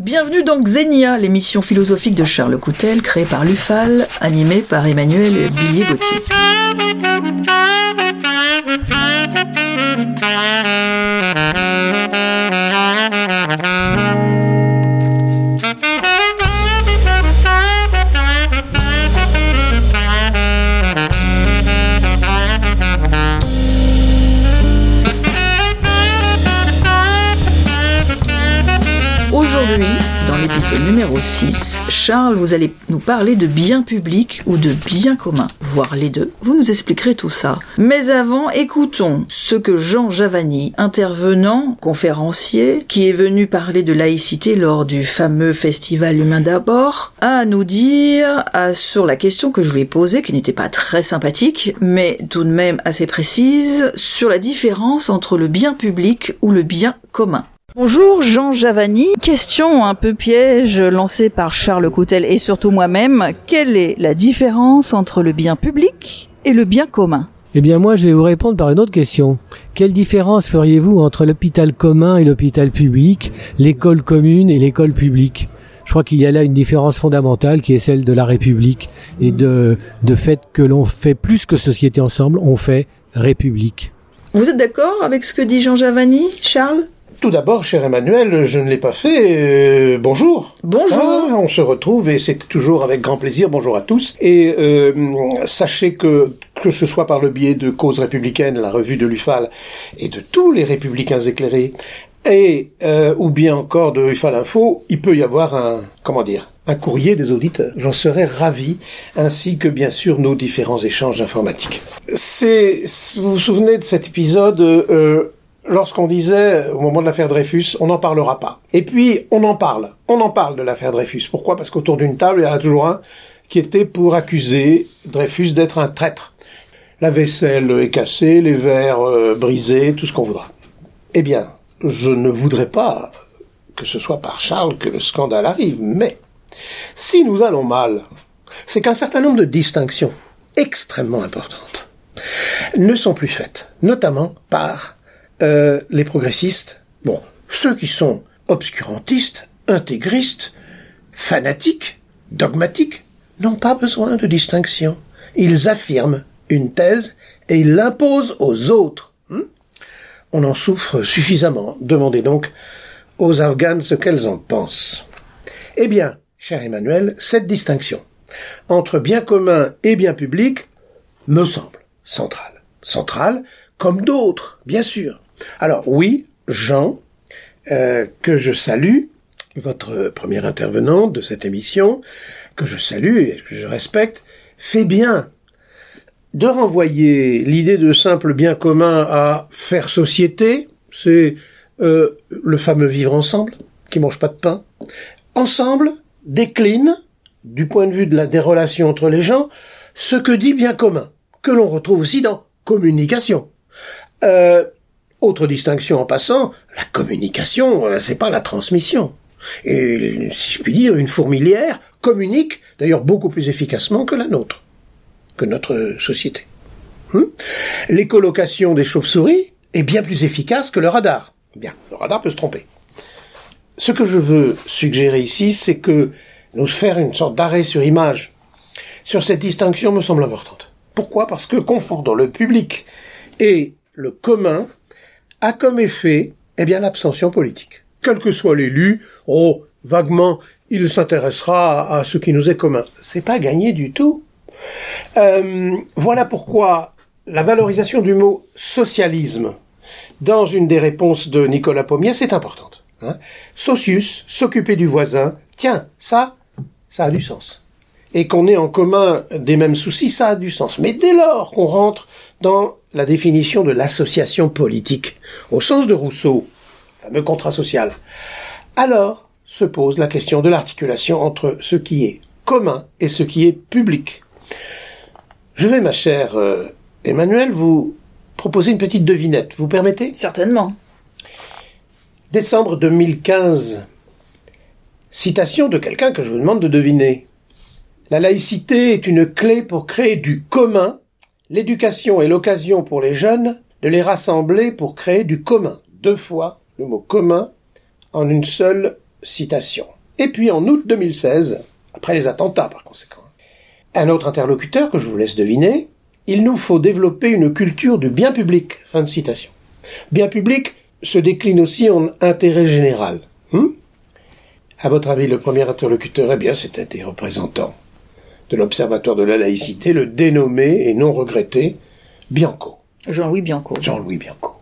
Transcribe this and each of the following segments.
Bienvenue dans Xenia, l'émission philosophique de Charles Coutel, créée par l'UFAL, animée par Emmanuel Billier-Gauthier. Charles, vous allez nous parler de bien public ou de bien commun, voire les deux. Vous nous expliquerez tout ça. Mais avant, écoutons ce que Jean Javani, intervenant, conférencier, qui est venu parler de laïcité lors du fameux festival Humain d'abord, a à nous dire sur la question que je lui ai posée, qui n'était pas très sympathique, mais tout de même assez précise, sur la différence entre le bien public ou le bien commun. Bonjour Jean Javani. Question un peu piège lancée par Charles Coutel et surtout moi-même. Quelle est la différence entre le bien public et le bien commun Eh bien moi je vais vous répondre par une autre question. Quelle différence feriez-vous entre l'hôpital commun et l'hôpital public, l'école commune et l'école publique? Je crois qu'il y a là une différence fondamentale qui est celle de la République et de, de fait que l'on fait plus que société ensemble, on fait République. Vous êtes d'accord avec ce que dit Jean Javani, Charles? Tout d'abord, cher Emmanuel, je ne l'ai pas fait. euh, bonjour. Bonjour. Ah, on se retrouve et c'est toujours avec grand plaisir. Bonjour à tous. Et euh, sachez que que ce soit par le biais de Cause républicaine, la revue de l'UFAL, et de tous les républicains éclairés, et euh, ou bien encore de UFAL Info, il peut y avoir un comment dire un courrier des auditeurs. J'en serais ravi, ainsi que bien sûr nos différents échanges informatiques. C'est vous vous souvenez de cet épisode euh, lorsqu'on disait au moment de l'affaire Dreyfus, on n'en parlera pas. Et puis on en parle, on en parle de l'affaire Dreyfus. Pourquoi? Parce qu'autour d'une table, il y en a toujours un qui était pour accuser Dreyfus d'être un traître. La vaisselle est cassée, les verres euh, brisés, tout ce qu'on voudra. Eh bien, je ne voudrais pas que ce soit par Charles que le scandale arrive, mais si nous allons mal, c'est qu'un certain nombre de distinctions extrêmement importantes ne sont plus faites, notamment par euh, les progressistes, bon, ceux qui sont obscurantistes, intégristes, fanatiques, dogmatiques, n'ont pas besoin de distinction. Ils affirment une thèse et ils l'imposent aux autres. Hmm? On en souffre suffisamment. Demandez donc aux Afghanes ce qu'elles en pensent. Eh bien, cher Emmanuel, cette distinction entre bien commun et bien public me semble centrale. Centrale comme d'autres, bien sûr. Alors oui, Jean, euh, que je salue, votre premier intervenant de cette émission, que je salue et que je respecte, fait bien de renvoyer l'idée de simple bien commun à faire société, c'est euh, le fameux vivre ensemble, qui mange pas de pain. Ensemble décline, du point de vue de la, des relations entre les gens, ce que dit bien commun, que l'on retrouve aussi dans communication. Euh, autre distinction en passant, la communication, euh, c'est pas la transmission. Et si je puis dire, une fourmilière communique d'ailleurs beaucoup plus efficacement que la nôtre, que notre société. Hmm L'écolocation des chauves-souris est bien plus efficace que le radar. Bien, le radar peut se tromper. Ce que je veux suggérer ici, c'est que nous faire une sorte d'arrêt sur image sur cette distinction me semble importante. Pourquoi? Parce que confondre le public et le commun a comme effet, eh bien, l'abstention politique. Quel que soit l'élu, oh, vaguement, il s'intéressera à ce qui nous est commun. C'est pas gagné du tout. Euh, voilà pourquoi la valorisation du mot socialisme dans une des réponses de Nicolas Pommier, c'est importante. Hein Socius, s'occuper du voisin, tiens, ça, ça a du sens. Et qu'on ait en commun des mêmes soucis, ça a du sens. Mais dès lors qu'on rentre dans la définition de l'association politique, au sens de Rousseau, fameux contrat social, alors se pose la question de l'articulation entre ce qui est commun et ce qui est public. Je vais, ma chère euh, Emmanuel, vous proposer une petite devinette. Vous permettez? Certainement. Décembre 2015. Citation de quelqu'un que je vous demande de deviner. La laïcité est une clé pour créer du commun. L'éducation est l'occasion pour les jeunes de les rassembler pour créer du commun. Deux fois le mot commun en une seule citation. Et puis en août 2016, après les attentats par conséquent, un autre interlocuteur que je vous laisse deviner, il nous faut développer une culture du bien public. Fin de citation. Bien public se décline aussi en intérêt général. Hmm? À votre avis, le premier interlocuteur, eh bien, c'était des représentants de l'Observatoire de la laïcité, le dénommé et non regretté Bianco. Jean-Louis Bianco. Jean-Louis Bianco.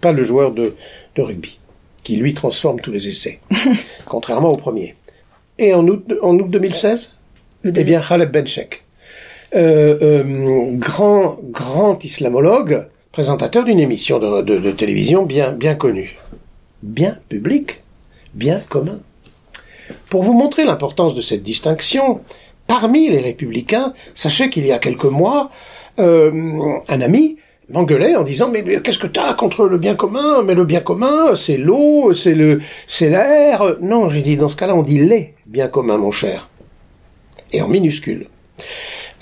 Pas le joueur de, de rugby, qui lui transforme tous les essais, contrairement au premier. Et en août, en août 2016 Eh bien, Khaled Benchek, euh, euh, grand, grand islamologue, présentateur d'une émission de, de, de télévision bien, bien connue. Bien public bien commun. Pour vous montrer l'importance de cette distinction, parmi les républicains, sachez qu'il y a quelques mois, euh, un ami m'engueulait en disant mais, qu'est-ce que t'as contre le bien commun? Mais le bien commun, c'est l'eau, c'est le, c'est l'air. Non, j'ai dit dans ce cas-là, on dit les bien commun, mon cher, et en minuscule,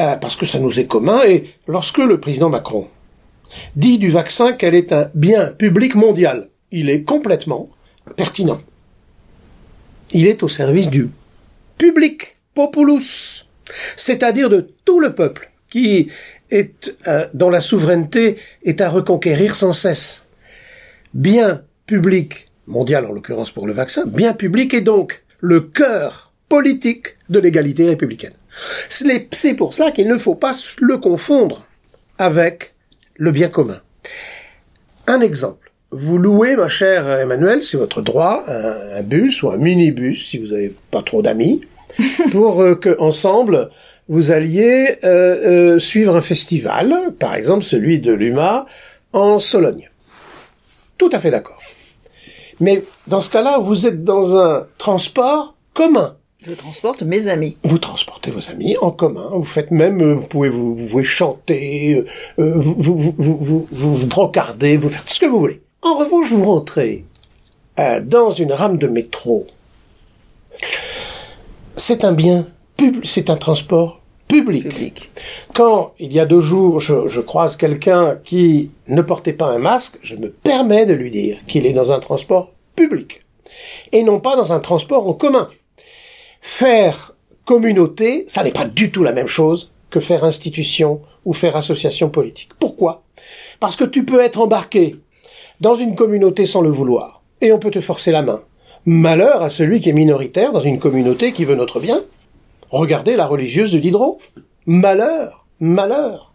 euh, parce que ça nous est commun. Et lorsque le président Macron dit du vaccin qu'elle est un bien public mondial, il est complètement pertinent. Il est au service du public, c'est-à-dire de tout le peuple qui est euh, dont la souveraineté est à reconquérir sans cesse. Bien public, mondial en l'occurrence pour le vaccin, bien public est donc le cœur politique de l'égalité républicaine. C'est pour cela qu'il ne faut pas le confondre avec le bien commun. Un exemple vous louez, ma chère Emmanuel, c'est votre droit, un, bus ou un minibus, si vous n'avez pas trop d'amis, pour euh, que ensemble vous alliez euh, euh, suivre un festival, par exemple celui de l'UMA en Sologne. Tout à fait d'accord. Mais dans ce cas-là, vous êtes dans un transport commun. Je transporte mes amis. Vous transportez vos amis en commun. Vous faites même, vous pouvez vous, vous pouvez chanter, vous, vous, vous, vous, vous, vous brocarder, vous faites ce que vous voulez. En revanche, vous rentrez euh, dans une rame de métro. C'est un bien, c'est un transport public. Quand il y a deux jours, je, croise quelqu'un qui ne portait pas un masque, je me permets de lui dire qu'il est dans un transport public et non pas dans un transport en commun. Faire communauté, ça n'est pas du tout la même chose que faire institution ou faire association politique. Pourquoi? Parce que tu peux être embarqué dans une communauté sans le vouloir. Et on peut te forcer la main. Malheur à celui qui est minoritaire dans une communauté qui veut notre bien. Regardez la religieuse de Diderot. Malheur, malheur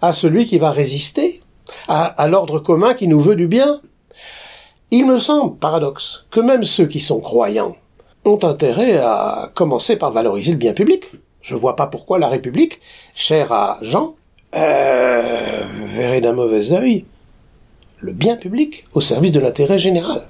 à celui qui va résister à, l'ordre commun qui nous veut du bien. Il me semble, paradoxe, que même ceux qui sont croyants ont intérêt à commencer par valoriser le bien public. Je vois pas pourquoi la République, chère à Jean, euh, verrait d'un mauvais œil le bien public au service de l'intérêt général.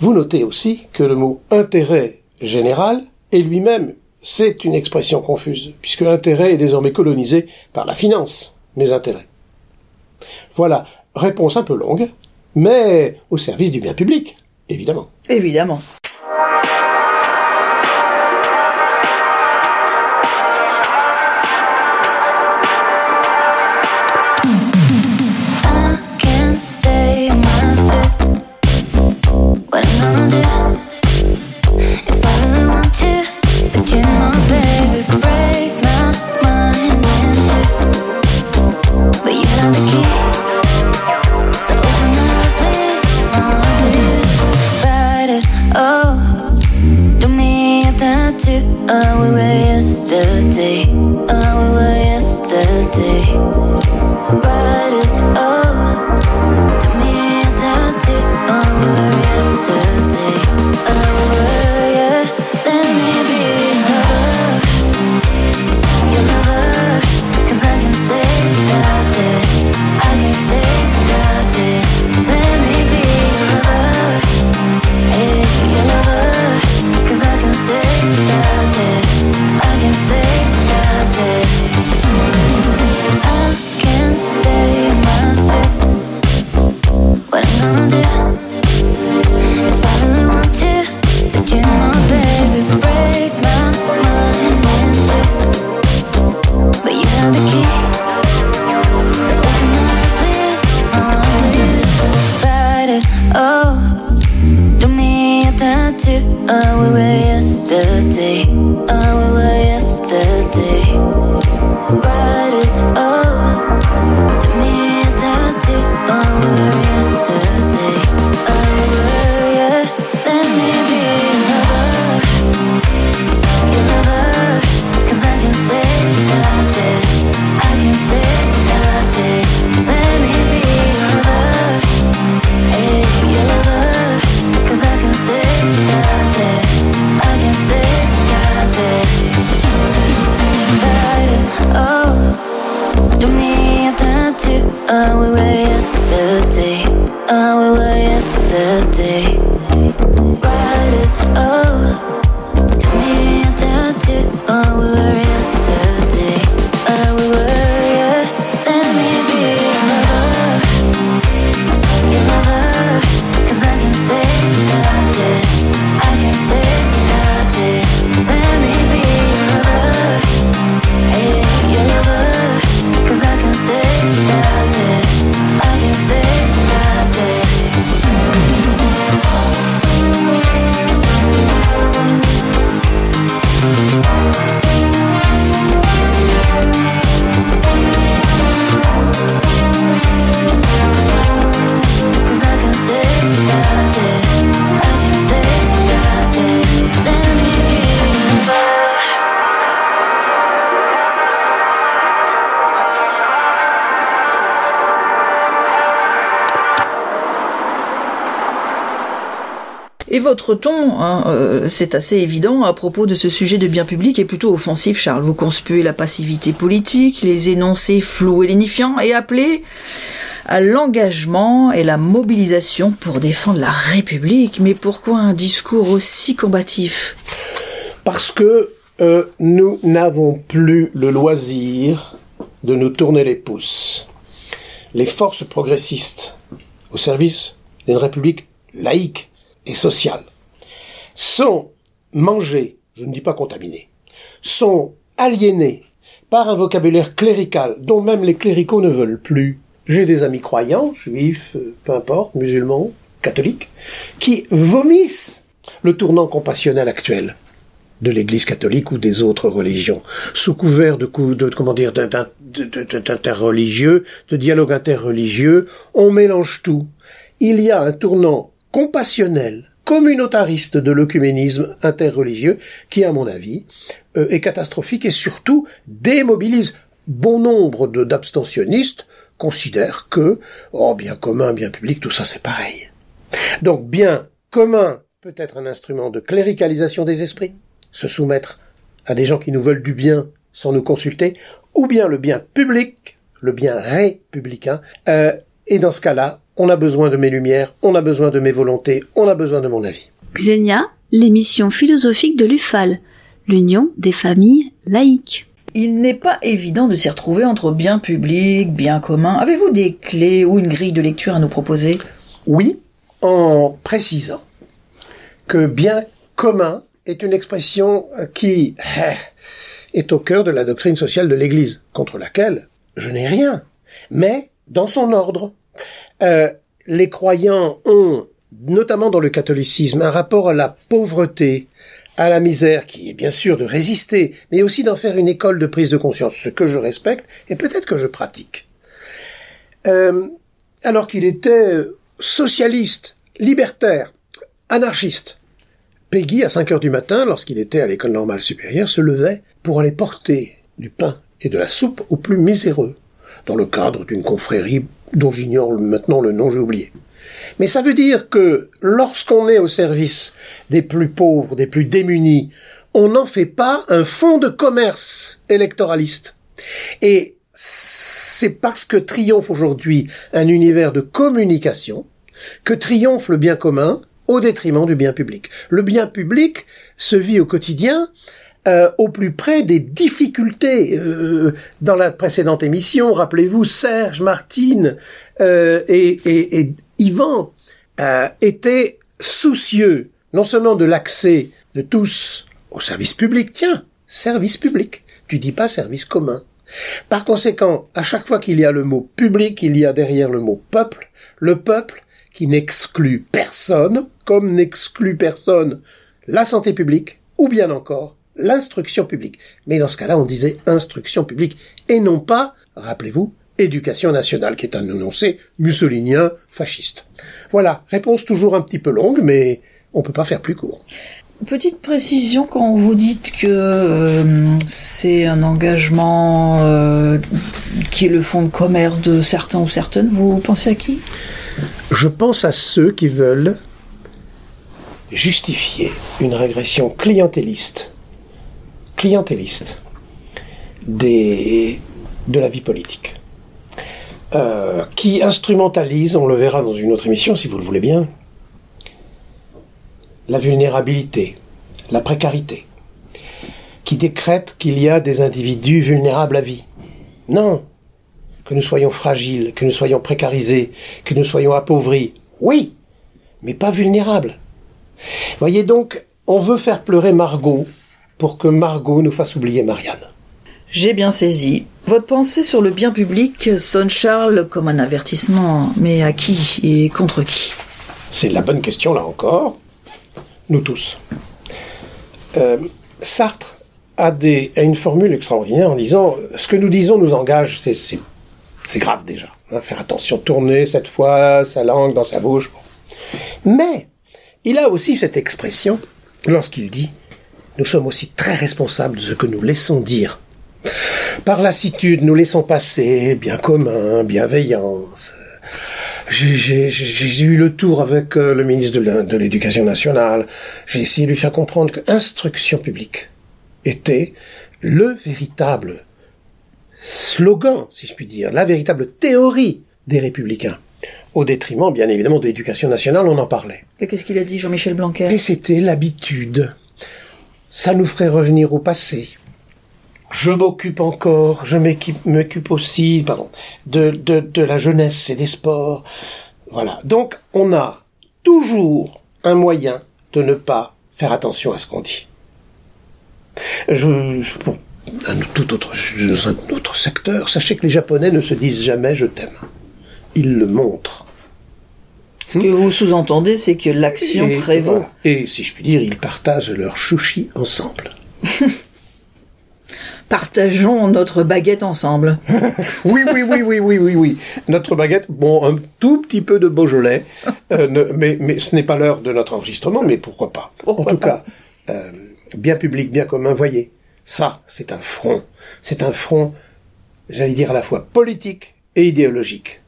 Vous notez aussi que le mot intérêt général est lui-même, c'est une expression confuse, puisque intérêt est désormais colonisé par la finance, mes intérêts. Voilà, réponse un peu longue, mais au service du bien public, évidemment. Évidemment. But Oh, we were yesterday. Oh, we were yesterday. Votre ton, hein, euh, c'est assez évident à propos de ce sujet de bien public, est plutôt offensif, Charles. Vous conspuez la passivité politique, les énoncés flous et lénifiants, et appelez à l'engagement et la mobilisation pour défendre la République. Mais pourquoi un discours aussi combatif? Parce que euh, nous n'avons plus le loisir de nous tourner les pouces. Les forces progressistes au service d'une République laïque et sociale sont mangées, je ne dis pas contaminées, sont aliénées par un vocabulaire clérical dont même les cléricaux ne veulent plus. J'ai des amis croyants, juifs, euh, peu importe, musulmans, catholiques, qui vomissent le tournant compassionnel actuel de l'Église catholique ou des autres religions, sous couvert de, de comment dire d'interreligieux, de dialogue interreligieux, on mélange tout. Il y a un tournant compassionnel, communautariste de l'œcuménisme interreligieux qui, à mon avis, euh, est catastrophique et surtout démobilise bon nombre d'abstentionnistes considèrent que, oh, bien commun, bien public, tout ça c'est pareil. Donc, bien commun peut être un instrument de cléricalisation des esprits, se soumettre à des gens qui nous veulent du bien sans nous consulter, ou bien le bien public, le bien républicain, euh, et dans ce cas-là, on a besoin de mes lumières, on a besoin de mes volontés, on a besoin de mon avis. Xenia, l'émission philosophique de l'UFAL, l'Union des familles laïques. Il n'est pas évident de s'y retrouver entre bien public, bien commun. Avez-vous des clés ou une grille de lecture à nous proposer? Oui, en précisant que bien commun est une expression euh, qui euh, est au cœur de la doctrine sociale de l'Église, contre laquelle je n'ai rien, mais dans son ordre. Euh, les croyants ont, notamment dans le catholicisme, un rapport à la pauvreté, à la misère, qui est bien sûr de résister, mais aussi d'en faire une école de prise de conscience, ce que je respecte et peut-être que je pratique. Euh, alors qu'il était socialiste, libertaire, anarchiste. Peggy, à 5 heures du matin, lorsqu'il était à l'école normale supérieure, se levait pour aller porter du pain et de la soupe aux plus miséreux, dans le cadre d'une confrérie dont j'ignore maintenant le nom, j'ai oublié. Mais ça veut dire que lorsqu'on est au service des plus pauvres, des plus démunis, on n'en fait pas un fonds de commerce électoraliste. Et c'est parce que triomphe aujourd'hui un univers de communication que triomphe le bien commun au détriment du bien public. Le bien public se vit au quotidien euh, au plus près des difficultés. Euh, dans la précédente émission, rappelez-vous, Serge, Martine euh, et, et, et, Yvan euh, étaient soucieux non seulement de l'accès de tous au service public, tiens, service public, tu dis pas service commun. Par conséquent, à chaque fois qu'il y a le mot public, il y a derrière le mot peuple, le peuple qui n'exclut personne, comme n'exclut personne la santé publique, ou bien encore l'instruction publique. Mais dans ce cas-là, on disait instruction publique, et non pas, rappelez-vous, éducation nationale, qui est un énoncé mussolinien fasciste. Voilà, réponse toujours un petit peu longue, mais on peut pas faire plus court. Petite précision quand vous dites que euh, c'est un engagement euh, qui est le fonds de commerce de certains ou certaines, vous pensez à qui? Je pense à ceux qui veulent justifier une régression clientéliste, clientéliste de la vie politique, euh, qui instrumentalise, on le verra dans une autre émission si vous le voulez bien, la vulnérabilité, la précarité, qui décrète qu'il y a des individus vulnérables à vie. Non, que nous soyons fragiles, que nous soyons précarisés, que nous soyons appauvris, oui, mais pas vulnérables. Voyez donc, on veut faire pleurer Margot pour que Margot nous fasse oublier Marianne. J'ai bien saisi. Votre pensée sur le bien public sonne Charles comme un avertissement, mais à qui et contre qui? C'est la bonne question là encore. Nous tous. Euh, Sartre a, des, a une formule extraordinaire en disant ce que nous disons nous engage, c'est, grave déjà. hein, faire attention, tourner cette fois sa langue dans sa bouche. Bon. Mais il a aussi cette expression lorsqu'il dit nous sommes aussi très responsables de ce que nous laissons dire. Par lassitude, nous laissons passer bien commun, bienveillance. J'ai- eu le tour avec euh, le ministre de l'Éducation nationale. J'ai essayé de lui faire comprendre que instruction publique était le véritable slogan, si je puis dire, la véritable théorie des républicains. Au détriment, bien évidemment, de l'éducation nationale, on en parlait. Et qu'est-ce qu'il a dit Jean-Michel Blanquer? Et c'était l'habitude. Ça nous ferait revenir au passé. Je m'occupe encore, je m'occupe aussi, pardon, de, de, de la jeunesse et des sports. Voilà. Donc, on a toujours un moyen de ne pas faire attention à ce qu'on dit. Je, je- un tout dans un autre secteur, sachez que les Japonais ne se disent jamais je t'aime. Ils le montrent. Ce que vous sous-entendez, c'est que l'action prévaut. voilà. Et si je puis dire, ils partagent leur chouchi ensemble. Partageons notre baguette ensemble. Oui, oui, oui, oui, oui, oui, oui. Notre baguette, bon, un tout petit peu de Beaujolais, euh, ne- mais, mais ce n'est pas l'heure de notre enregistrement, mais pourquoi pas? Pourquoi En tout pas? cas, euh, bien public, bien commun, voyez, ça, c'est un front. C'est un front, j'allais dire, à la fois politique et idéologique.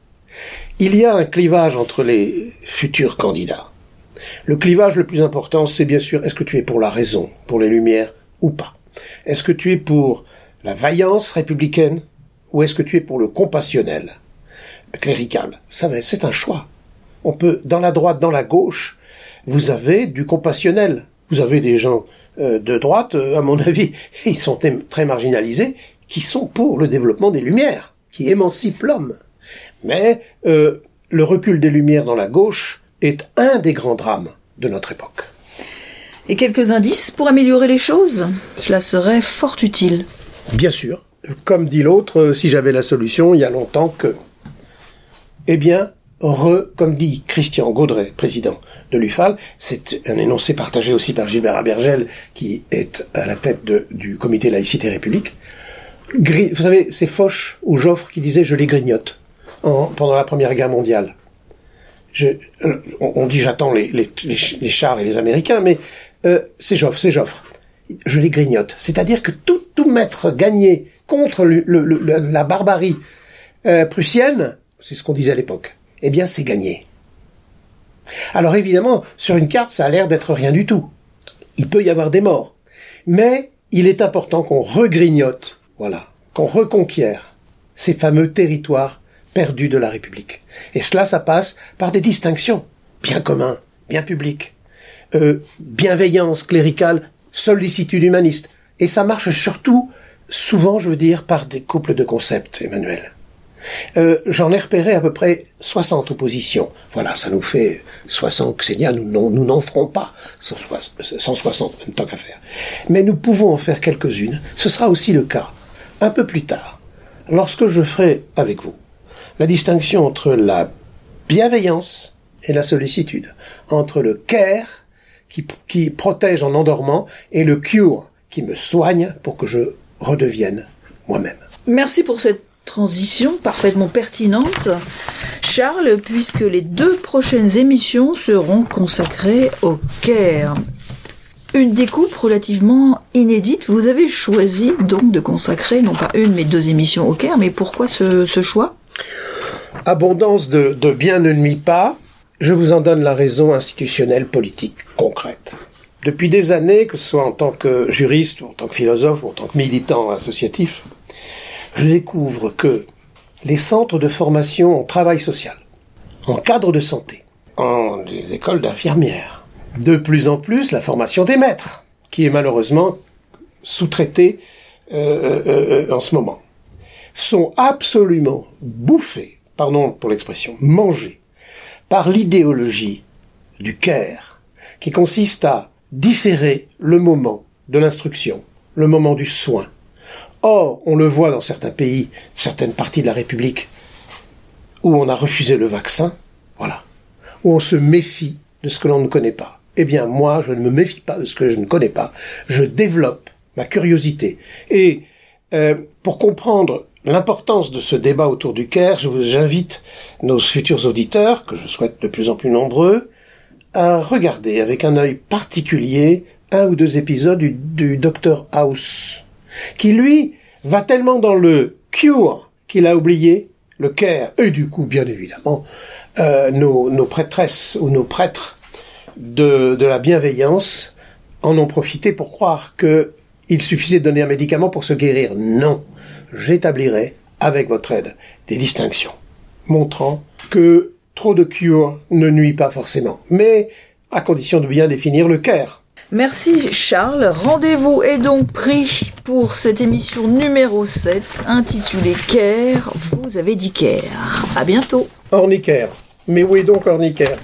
Il y a un clivage entre les futurs candidats. Le clivage le plus important, c'est bien sûr, est-ce que tu es pour la raison, pour les lumières ou pas? Est-ce que tu es pour la vaillance républicaine ou est-ce que tu es pour le compassionnel clérical? Ça c'est un choix. On peut, dans la droite, dans la gauche, vous avez du compassionnel. Vous avez des gens euh, de droite, euh, à mon avis, ils sont très marginalisés, qui sont pour le développement des Lumières, qui émancipent l'homme. Mais euh, le recul des Lumières dans la gauche est un des grands drames de notre époque. Et quelques indices pour améliorer les choses? Cela serait fort utile. Bien sûr, comme dit l'autre, euh, si j'avais la solution, il y a longtemps que... Eh bien, re, comme dit Christian Gaudret, président de l'UFAL, c'est un énoncé partagé aussi par Gilbert Abergel, qui est à la tête de- du comité Laïcité République. Vous savez, c'est Foch ou Joffre qui disait « je les grignote » en- pendant la Première Guerre mondiale. Euh, on, on dit j'attends les, les, les et les Américains, mais euh, c'est Joffre, c'est Joffre. Je les grignote. C'est-à-dire que tout, tout mettre gagné contre la barbarie euh, prussienne, c'est ce qu'on disait à l'époque, eh bien c'est gagné. Alors évidemment, sur une carte, ça a l'air d'être rien du tout. Il peut y avoir des morts. Mais il est important qu'on regrignote, voilà, qu'on reconquiert ces fameux territoires perdus de la République. Et cela, ça passe par des distinctions. Bien commun, bien public, euh, bienveillance cléricale, sollicitude humaniste. Et ça marche surtout, souvent, je veux dire, par des couples de concepts, Emmanuel. Euh, J'en ai repéré à peu près 60 oppositions. Voilà, ça nous fait 60 Xenia, nous n'en nous n'en ferons pas 160, 160 même tant qu'à faire. Mais nous pouvons en faire quelques-unes. Ce sera aussi le cas un peu plus tard, lorsque je ferai avec vous la distinction entre la bienveillance et la sollicitude, entre le care qui, qui protège en endormant et le cure qui me soigne pour que je redevienne moi-même. Merci pour cette transition parfaitement pertinente. Charles, puisque les deux prochaines émissions seront consacrées au Caire. Une découpe relativement inédite. Vous avez choisi donc de consacrer non pas une mais deux émissions au Caire, mais pourquoi ce choix? Abondance de, de bien ne nuit pas, je vous en donne la raison institutionnelle, politique, concrète. Depuis des années, que ce soit en tant que juriste, ou en tant que philosophe, ou en tant que militant associatif, je découvre que les centres de formation en travail social, en cadre de santé, en les écoles d'infirmières, de plus en plus la formation des maîtres, qui est malheureusement sous-traitée euh, euh, euh, en ce moment, sont absolument bouffés, pardon pour l'expression, mangés par l'idéologie du care, qui consiste à différer le moment de l'instruction, le moment du soin. Or, on le voit dans certains pays, certaines parties de la République, où on a refusé le vaccin, voilà, où on se méfie de ce que l'on ne connaît pas. Eh bien, moi, je ne me méfie pas de ce que je ne connais pas. Je développe ma curiosité. Et euh, pour comprendre l'importance de ce débat autour du Caire, je vous invite nos futurs auditeurs, que je souhaite de plus en plus nombreux, à regarder avec un œil particulier un ou deux épisodes du, Dr House, qui lui va tellement dans le cure qu'il a oublié le care, et du coup, bien évidemment, euh, nos, nos prêtresses ou nos prêtres de la bienveillance en ont profité pour croire que il suffisait de donner un médicament pour se guérir. Non, j'établirai, avec votre aide, des distinctions, montrant que trop de cure ne nuit pas forcément, mais à condition de bien définir le care. Merci Charles. Rendez-vous est donc pris pour cette émission numéro 7 intitulée Caire. Vous avez dit Caire. À bientôt. Ornicaire. Mais où est donc Ornicaire?